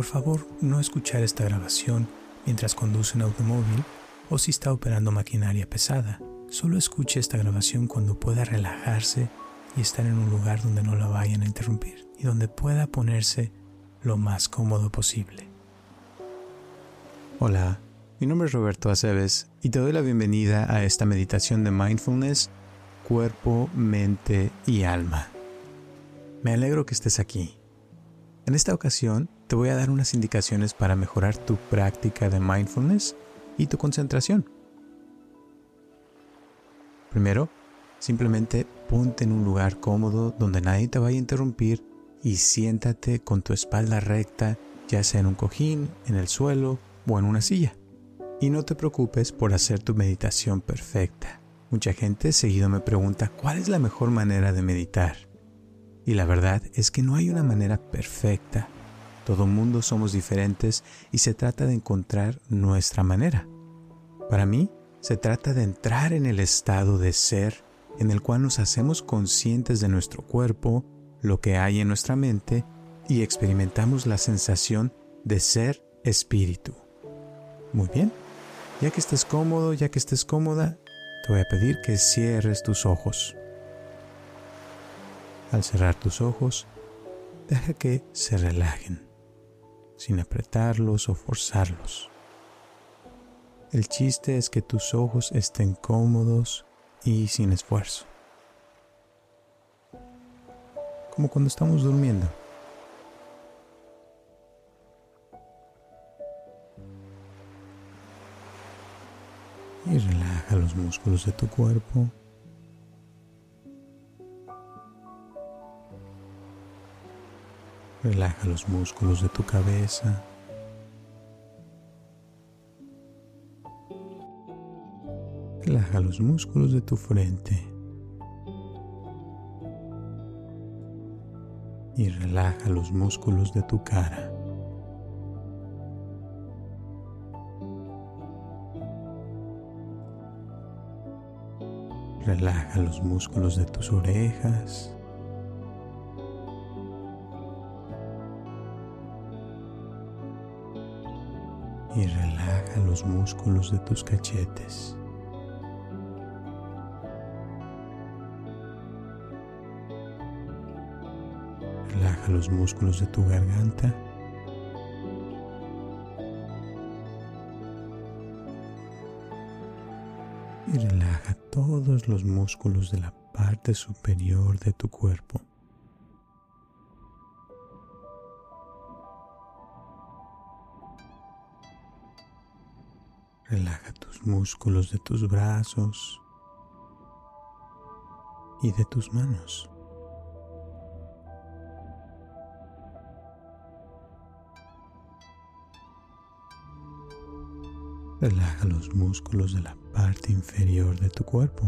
Por favor, no escuchar esta grabación mientras conduce un automóvil o si está operando maquinaria pesada. Solo escuche esta grabación cuando pueda relajarse y estar en un lugar donde no la vayan a interrumpir y donde pueda ponerse lo más cómodo posible. Hola, mi nombre es Roberto Aceves y te doy la bienvenida a esta meditación de mindfulness, cuerpo, mente y alma. Me alegro que estés aquí. En esta ocasión te voy a dar unas indicaciones para mejorar tu práctica de mindfulness y tu concentración. Primero, simplemente ponte en un lugar cómodo donde nadie te vaya a interrumpir y siéntate con tu espalda recta, ya sea en un cojín, en el suelo o en una silla. Y no te preocupes por hacer tu meditación perfecta. Mucha gente seguido me pregunta cuál es la mejor manera de meditar. Y la verdad es que no hay una manera perfecta. Todo mundo somos diferentes y se trata de encontrar nuestra manera. Para mí, se trata de entrar en el estado de ser en el cual nos hacemos conscientes de nuestro cuerpo, lo que hay en nuestra mente y experimentamos la sensación de ser espíritu. Muy bien, ya que estés cómodo, ya que estés cómoda, te voy a pedir que cierres tus ojos. Al cerrar tus ojos, deja que se relajen, sin apretarlos o forzarlos. El chiste es que tus ojos estén cómodos y sin esfuerzo. Como cuando estamos durmiendo. Y relaja los músculos de tu cuerpo. Relaja los músculos de tu cabeza. Relaja los músculos de tu frente. Y relaja los músculos de tu cara. Relaja los músculos de tus orejas. Y relaja los músculos de tus cachetes. Relaja los músculos de tu garganta. Y relaja todos los músculos de la parte superior de tu cuerpo. Músculos de tus brazos y de tus manos. Relaja los músculos de la parte inferior de tu cuerpo.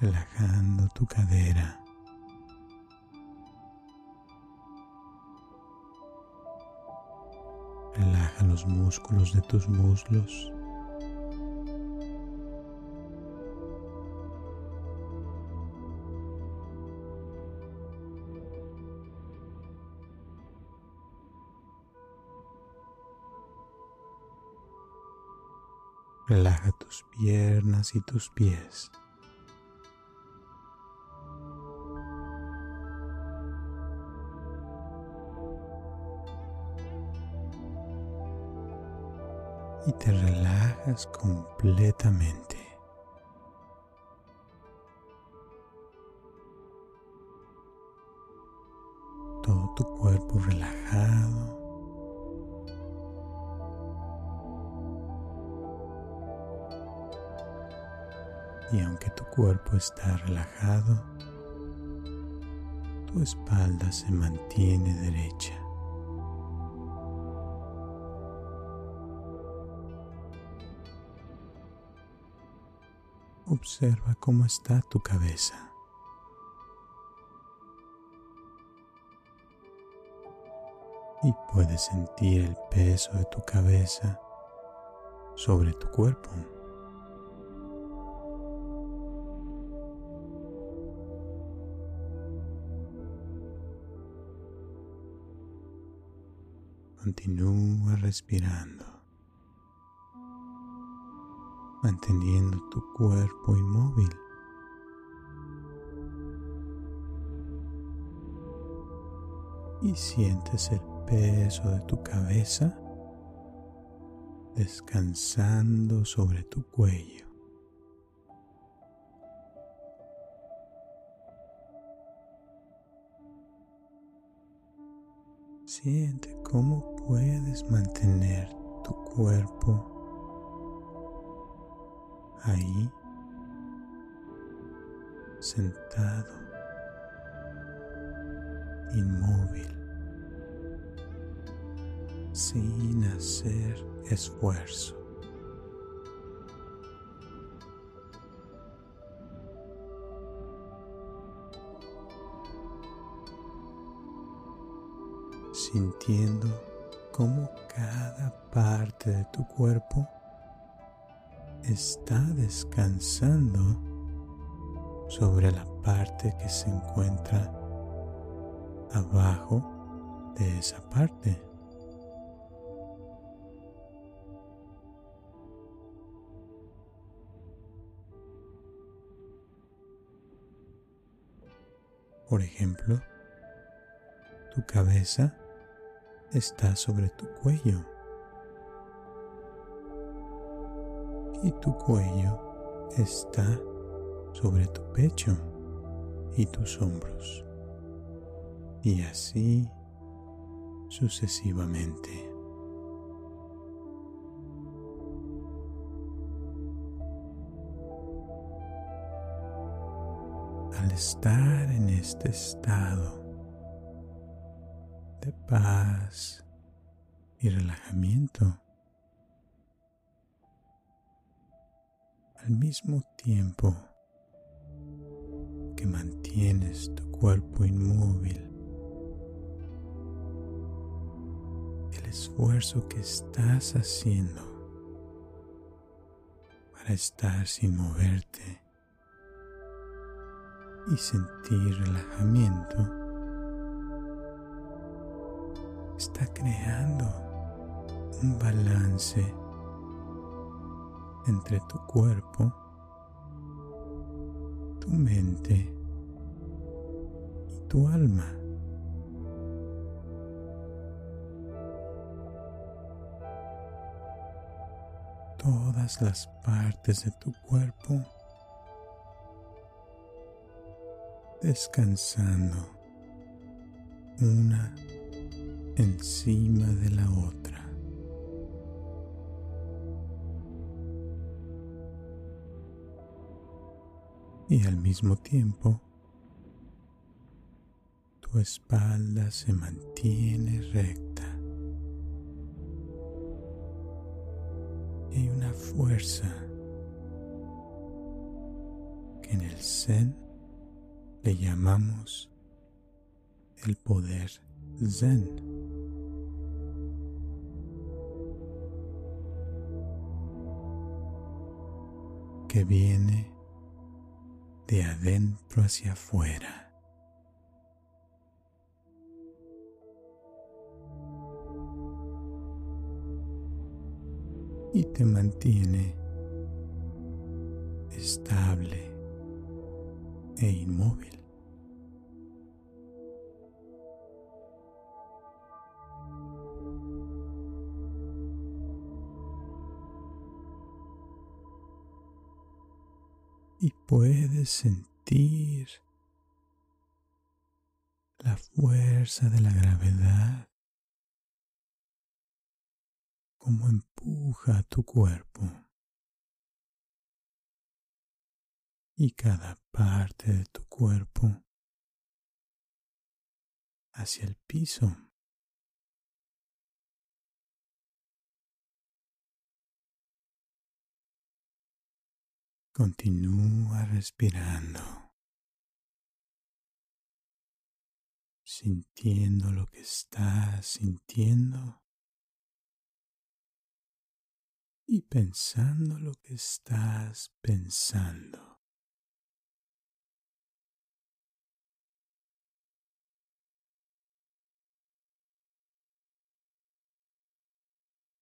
Relajando tu cadera. Los músculos de tus muslos. Relaja tus piernas y tus pies. Te relajas completamente. Todo tu cuerpo relajado. y aunque tu cuerpo está relajado, tu espalda se mantiene derecha. Observa cómo está tu cabeza. Y puedes sentir el peso de tu cabeza sobre tu cuerpo. Continúa respirando manteniendo tu cuerpo inmóvil. Y sientes el peso de tu cabeza descansando sobre tu cuello. Siente cómo puedes mantener tu cuerpo ahí, sentado, inmóvil, sin hacer esfuerzo. sintiendo cómo cada parte de tu cuerpo está descansando sobre la parte que se encuentra abajo de esa parte. Por ejemplo, tu cabeza está sobre tu cuello. Y tu cuello está sobre tu pecho y tus hombros. Y así sucesivamente. Al estar en este estado, de paz y relajamiento. Al mismo tiempo que mantienes tu cuerpo inmóvil, el esfuerzo que estás haciendo para estar sin moverte y sentir relajamiento está creando un balance entre tu cuerpo, tu mente y tu alma. Todas las partes de tu cuerpo descansando una encima de la otra. Y al mismo tiempo, tu espalda se mantiene recta. Y hay una fuerza que en el Zen le llamamos el poder Zen. que viene de adentro hacia afuera. Y te mantiene estable e inmóvil. Y puedes sentir la fuerza de la gravedad como empuja a tu cuerpo y cada parte de tu cuerpo hacia el piso. Continúa respirando, sintiendo lo que estás sintiendo y pensando lo que estás pensando.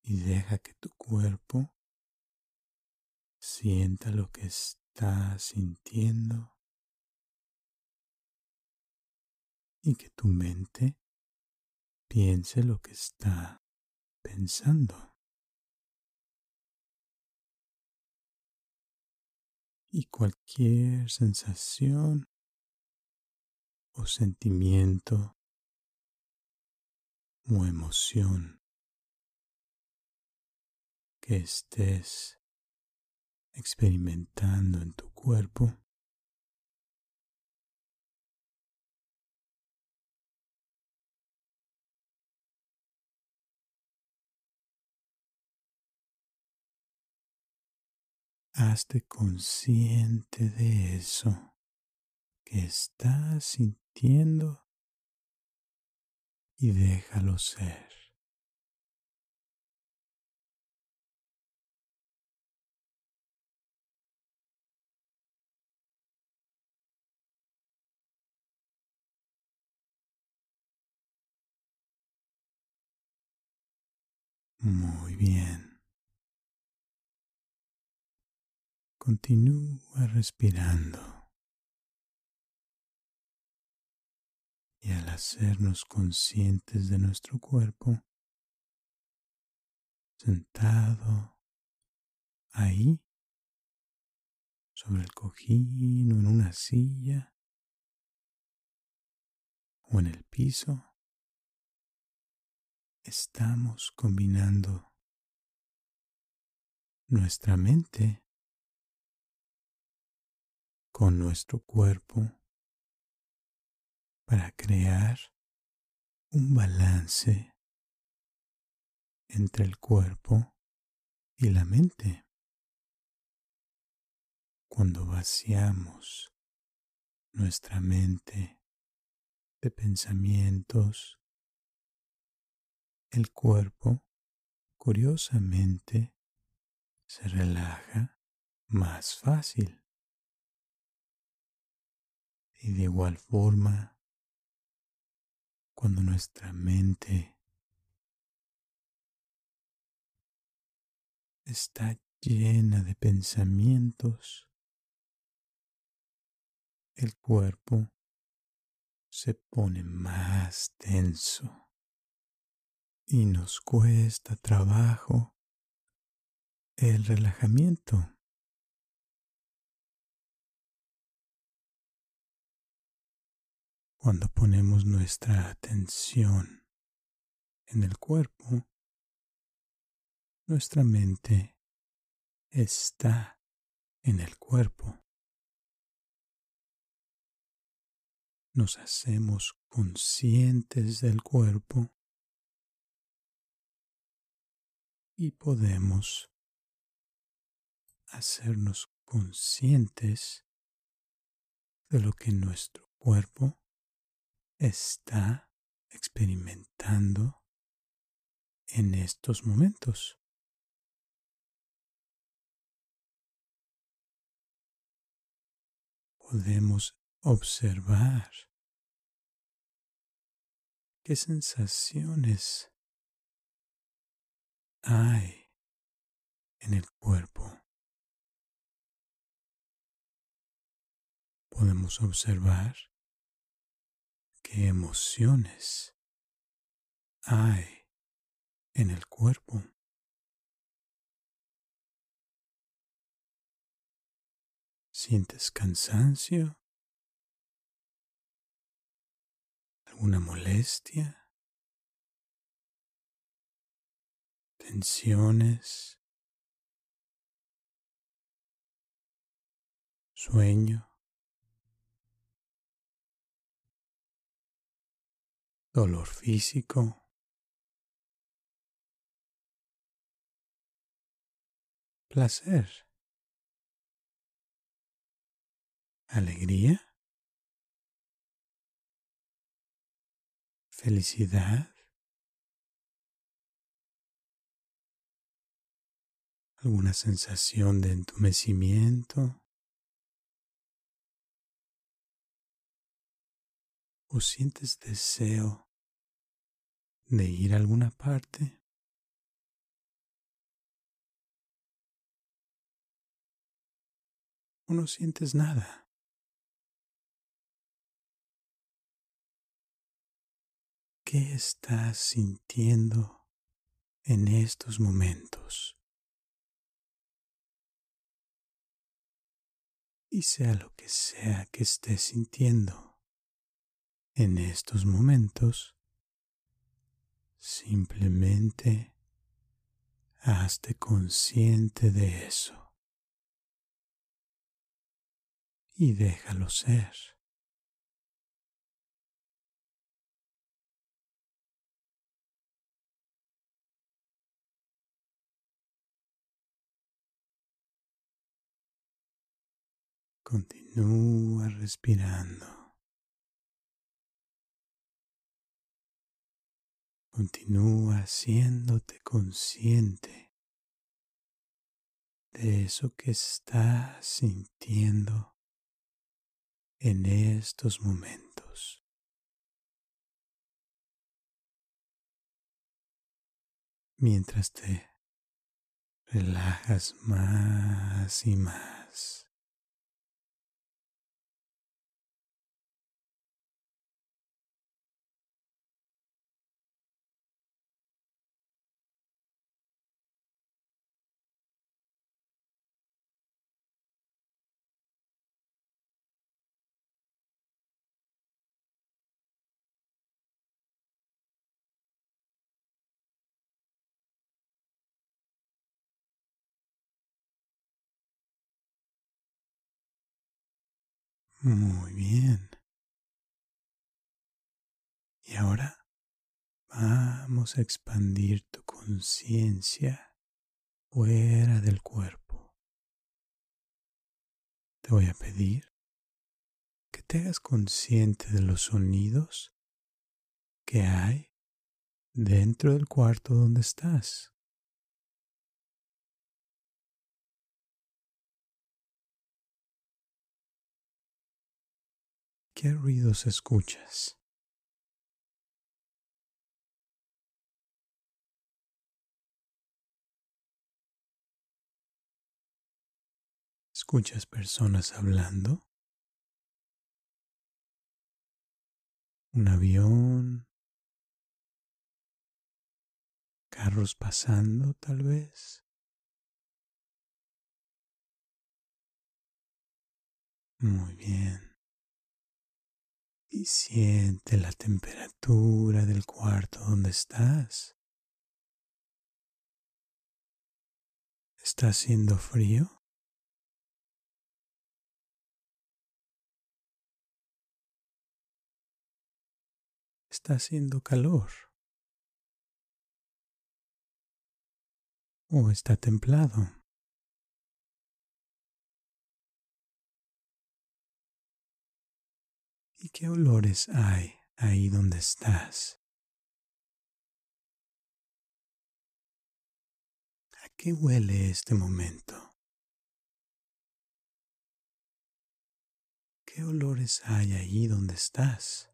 y deja que tu cuerpo sienta lo que está sintiendo y que tu mente piense lo que está pensando. Y cualquier sensación o sentimiento o emoción que estés experimentando en tu cuerpo. Hazte consciente de eso que estás sintiendo y déjalo ser. Muy bien. Continúa respirando. Y al hacernos conscientes de nuestro cuerpo, sentado ahí, sobre el cojín o en una silla o en el piso, estamos combinando nuestra mente con nuestro cuerpo para crear un balance entre el cuerpo y la mente. Cuando vaciamos nuestra mente de pensamientos el cuerpo, curiosamente, se relaja más fácil. Y de igual forma, cuando nuestra mente está llena de pensamientos, el cuerpo se pone más tenso y nos cuesta trabajo el relajamiento. Cuando ponemos nuestra atención en el cuerpo, nuestra mente está en el cuerpo. Nos hacemos conscientes del cuerpo y podemos hacernos conscientes de lo que nuestro cuerpo está experimentando en estos momentos. Podemos observar qué sensaciones hay en el cuerpo. Podemos observar qué emociones hay en el cuerpo. ¿Sientes cansancio? ¿Alguna molestia? Tensiones, sueño, dolor físico, placer, alegría, felicidad, alguna sensación de entumecimiento o sientes deseo de ir a alguna parte. O no sientes nada. ¿Qué estás sintiendo en estos momentos? Y sea lo que sea que estés sintiendo en estos momentos, simplemente hazte consciente de eso y déjalo ser. Continúa respirando. Continúa haciéndote consciente de eso que estás sintiendo en estos momentos. Mientras te relajas más y más. Muy bien. Y ahora vamos a expandir tu conciencia fuera del cuerpo. Te voy a pedir que te hagas consciente de los sonidos que hay dentro del cuarto donde estás. ¿Qué ruidos escuchas? ¿Escuchas personas hablando? ¿Un avión? ¿Carros pasando tal vez? Muy bien y siente la temperatura del cuarto donde estás. ¿Está haciendo frío? ¿Está haciendo calor? ¿O está templado? ¿Y qué olores hay ahí donde estás? ¿A qué huele este momento? ¿Qué olores hay ahí donde estás?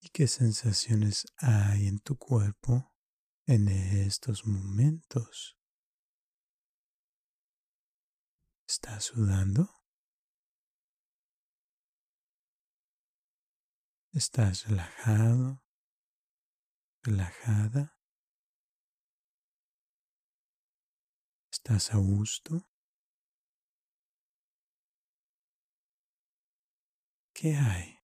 ¿Y qué sensaciones hay en tu cuerpo en estos momentos? ¿Estás sudando? ¿Estás relajado? ¿Relajada? ¿Estás a gusto? ¿Qué hay?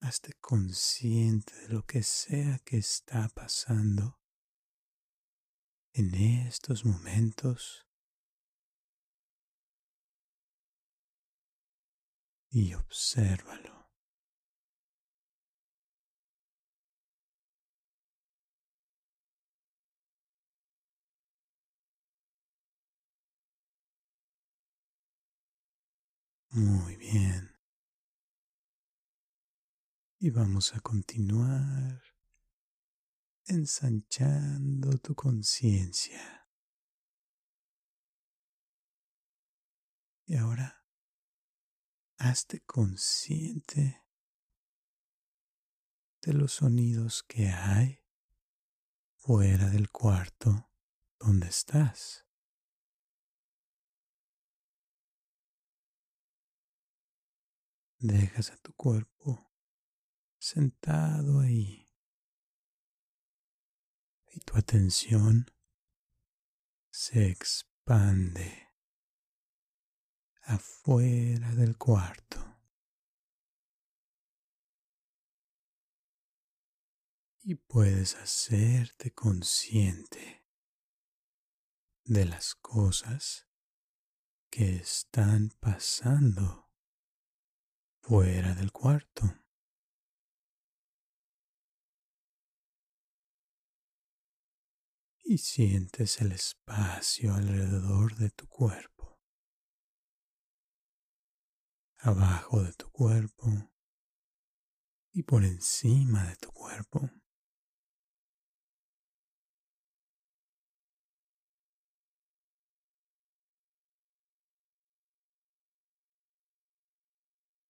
Hazte consciente de lo que sea que está pasando en estos momentos y obsérvalo. Muy bien. Y vamos a continuar ensanchando tu conciencia. Y ahora, hazte consciente de los sonidos que hay fuera del cuarto donde estás. Dejas a tu cuerpo sentado ahí y tu atención se expande afuera del cuarto. y puedes hacerte consciente de las cosas que están pasando fuera del cuarto. Y sientes el espacio alrededor de tu cuerpo, abajo de tu cuerpo y por encima de tu cuerpo.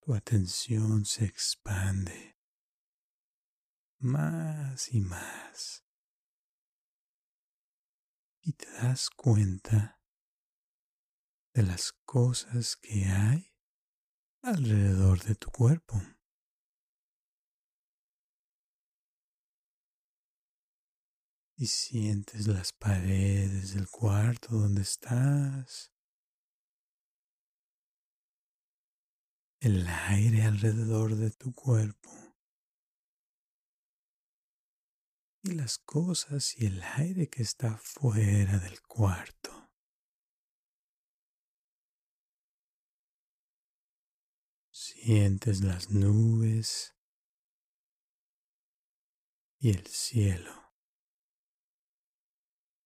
tu atención se expande más y más y te das cuenta de las cosas que hay alrededor de tu cuerpo. Y sientes las paredes del cuarto donde estás el aire alrededor de tu cuerpo y las cosas y el aire que está fuera del cuarto. Sientes las nubes y el cielo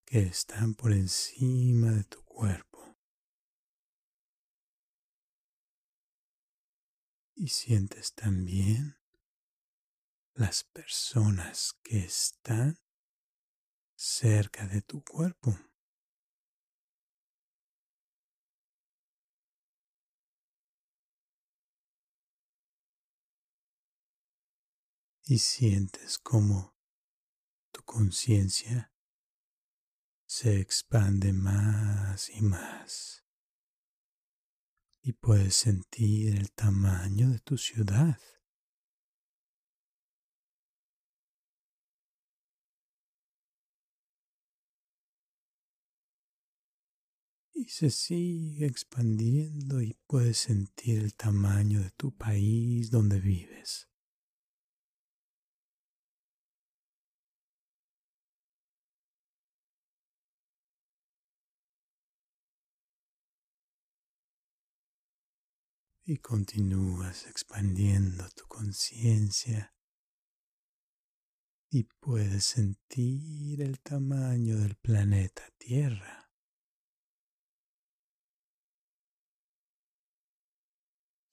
que están por encima de tu cuerpo. y sientes también las personas que están cerca de tu cuerpo. Y sientes como tu conciencia se expande más y más y puedes sentir el tamaño de tu ciudad. Y se sigue expandiendo y puedes sentir el tamaño de tu país donde vives. y continúas expandiendo tu conciencia y puedes sentir el tamaño del planeta Tierra.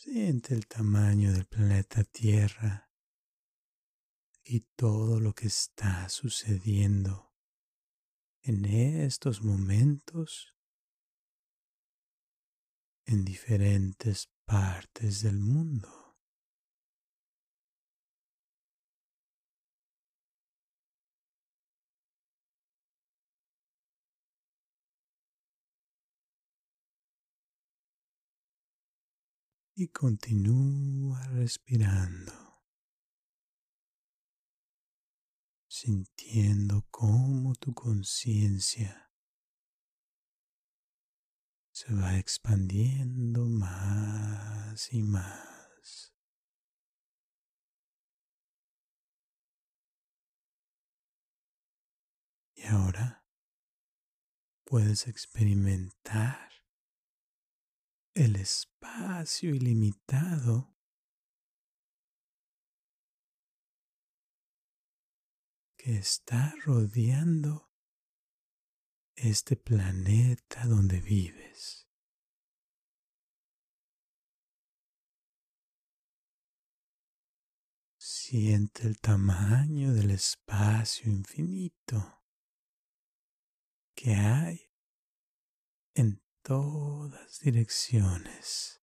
Siente el tamaño del planeta Tierra y todo lo que está sucediendo en estos momentos en diferentes partes del mundo. Y continúa respirando, sintiendo cómo tu conciencia se va expandiendo más y más. Y ahora puedes experimentar el espacio ilimitado que está rodeando este planeta donde vives. Siente el tamaño del espacio infinito que hay en todas direcciones.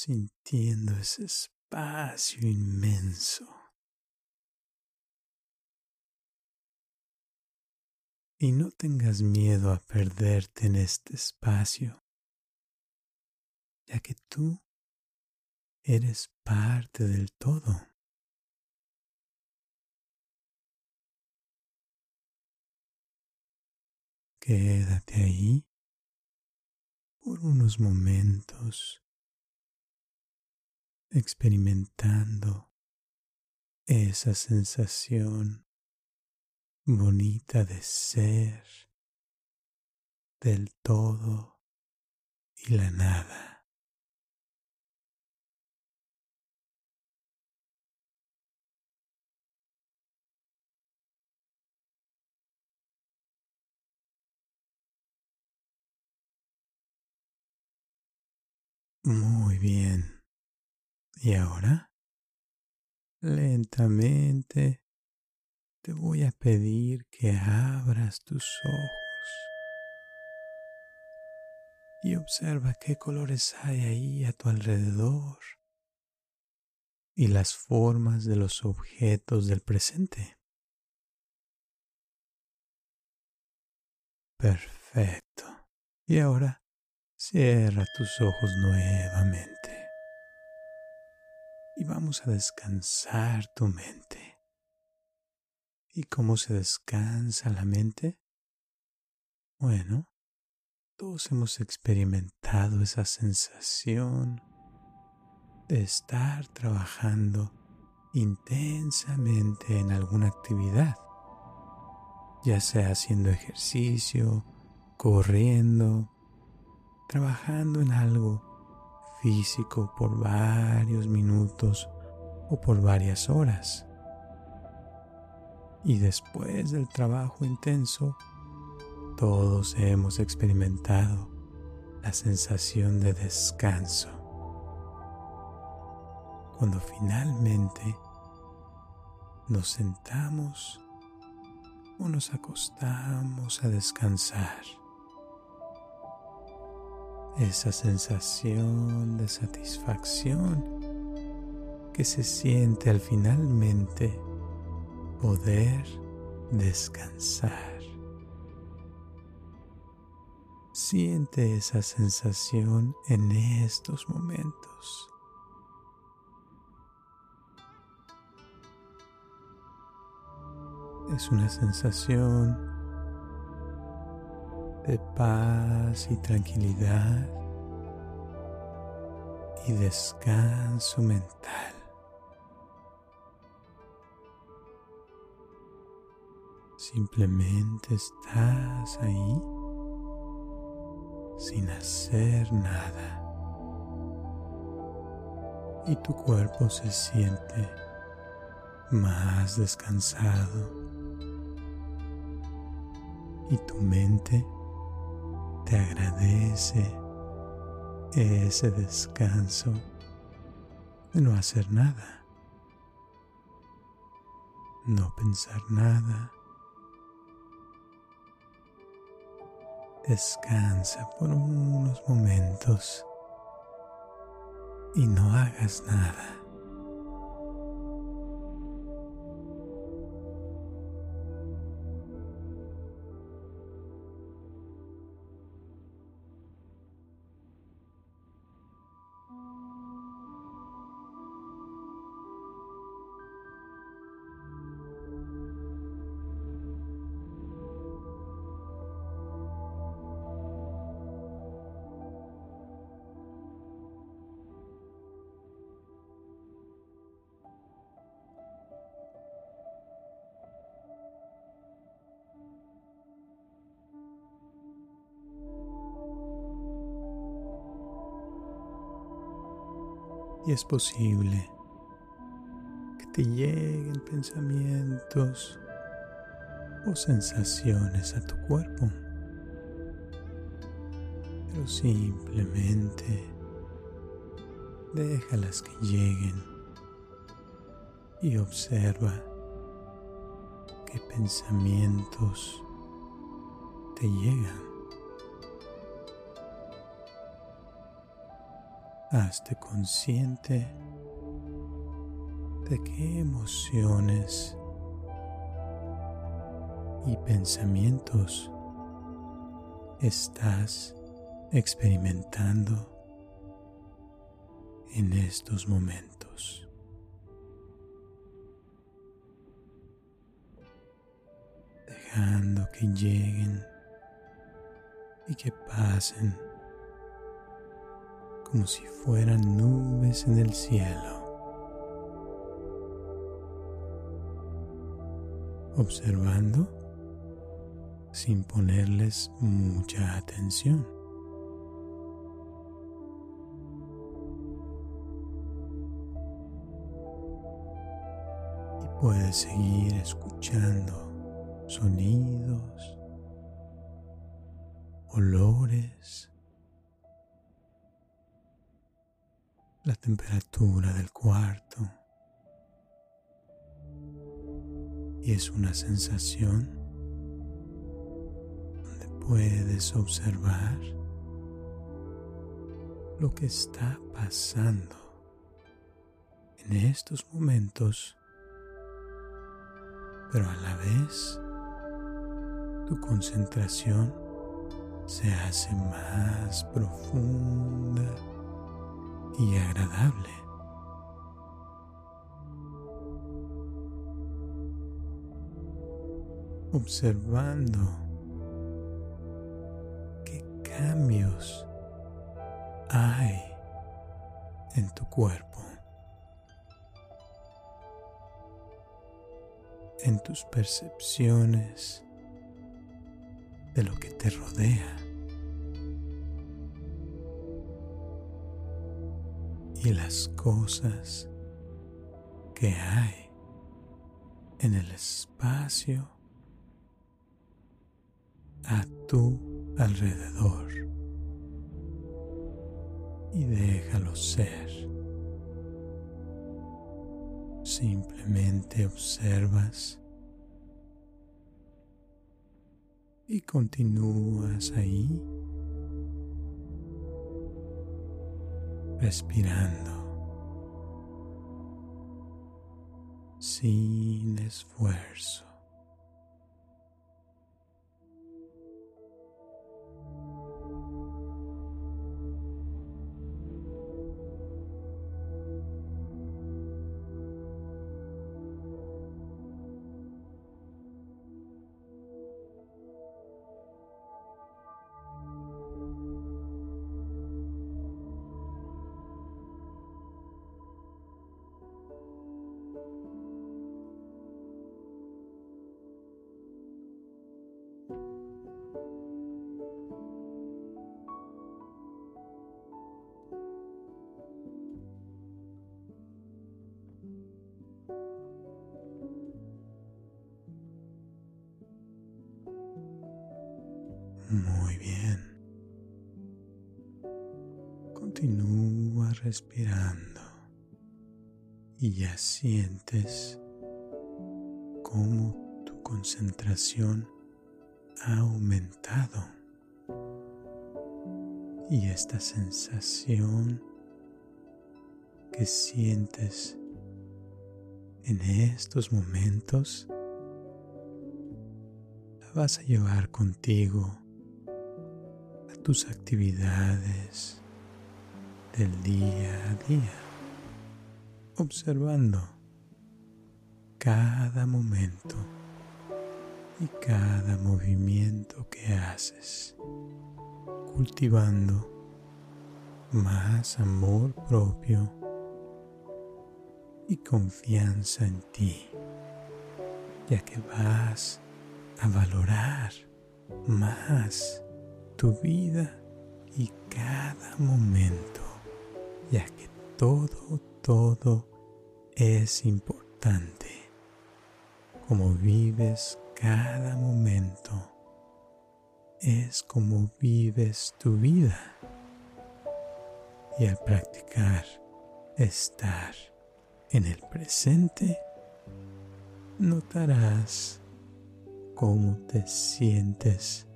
sintiendo ese espacio inmenso. Y no tengas miedo a perderte en este espacio, ya que tú eres parte del todo. Quédate ahí por unos momentos experimentando esa sensación bonita de ser del todo y la nada. Muy bien. Y ahora, lentamente, te voy a pedir que abras tus ojos y observa qué colores hay ahí a tu alrededor y las formas de los objetos del presente. Perfecto. Y ahora Cierra tus ojos nuevamente y vamos a descansar tu mente. ¿Y cómo se descansa la mente? Bueno, todos hemos experimentado esa sensación de estar trabajando intensamente en alguna actividad, ya sea haciendo ejercicio, corriendo, trabajando en algo físico por varios minutos o por varias horas. Y después del trabajo intenso, todos hemos experimentado la sensación de descanso. Cuando finalmente nos sentamos o nos acostamos a descansar esa sensación de satisfacción que se siente al finalmente poder descansar. Siente esa sensación en estos momentos. Es una sensación de paz y tranquilidad y descanso mental. Simplemente estás ahí sin hacer nada. Y tu cuerpo se siente más descansado. Y tu mente te agradece ese descanso de no hacer nada, no pensar nada. Descansa por unos momentos y no hagas nada. Y es posible que te lleguen pensamientos o sensaciones a tu cuerpo, pero simplemente déjalas que lleguen y observa qué pensamientos te llegan. Hazte consciente de qué emociones y pensamientos estás experimentando en estos momentos. Dejando que lleguen y que pasen como si fueran nubes en el cielo. Observando sin ponerles mucha atención. Y puedes seguir escuchando sonidos, olores, la temperatura del cuarto. Y es una sensación donde puedes observar lo que está pasando en estos momentos, pero a la vez tu concentración se hace más profunda y agradable. Observando qué cambios hay en tu cuerpo, en tus percepciones de lo que te rodea. Y las cosas que hay en el espacio a tu alrededor y déjalo ser. Simplemente observas y continúas ahí respirando sin esfuerzo. Bien. Continúa respirando y ya sientes cómo tu concentración ha aumentado. Y esta sensación que sientes en estos momentos la vas a llevar contigo tus actividades del día a día, observando cada momento y cada movimiento que haces, cultivando más amor propio y confianza en ti, ya que vas a valorar más tu vida y cada momento, ya que todo, todo es importante. Como vives cada momento, es como vives tu vida. Y al practicar estar en el presente, notarás cómo te sientes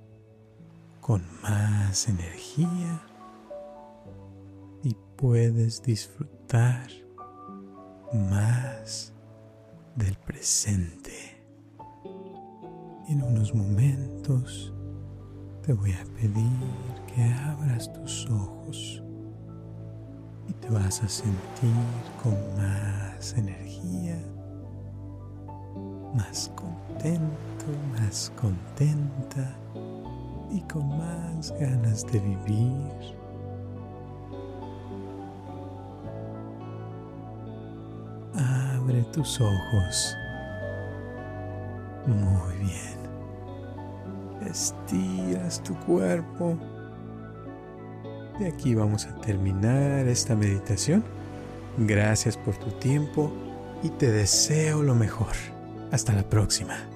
con más energía y puedes disfrutar más del presente. En unos momentos te voy a pedir que abras tus ojos y te vas a sentir con más energía, más contento, más contenta y con más ganas de vivir. Abre tus ojos. Muy bien. Estiras tu cuerpo. De aquí vamos a terminar esta meditación. Gracias por tu tiempo y te deseo lo mejor. Hasta la próxima.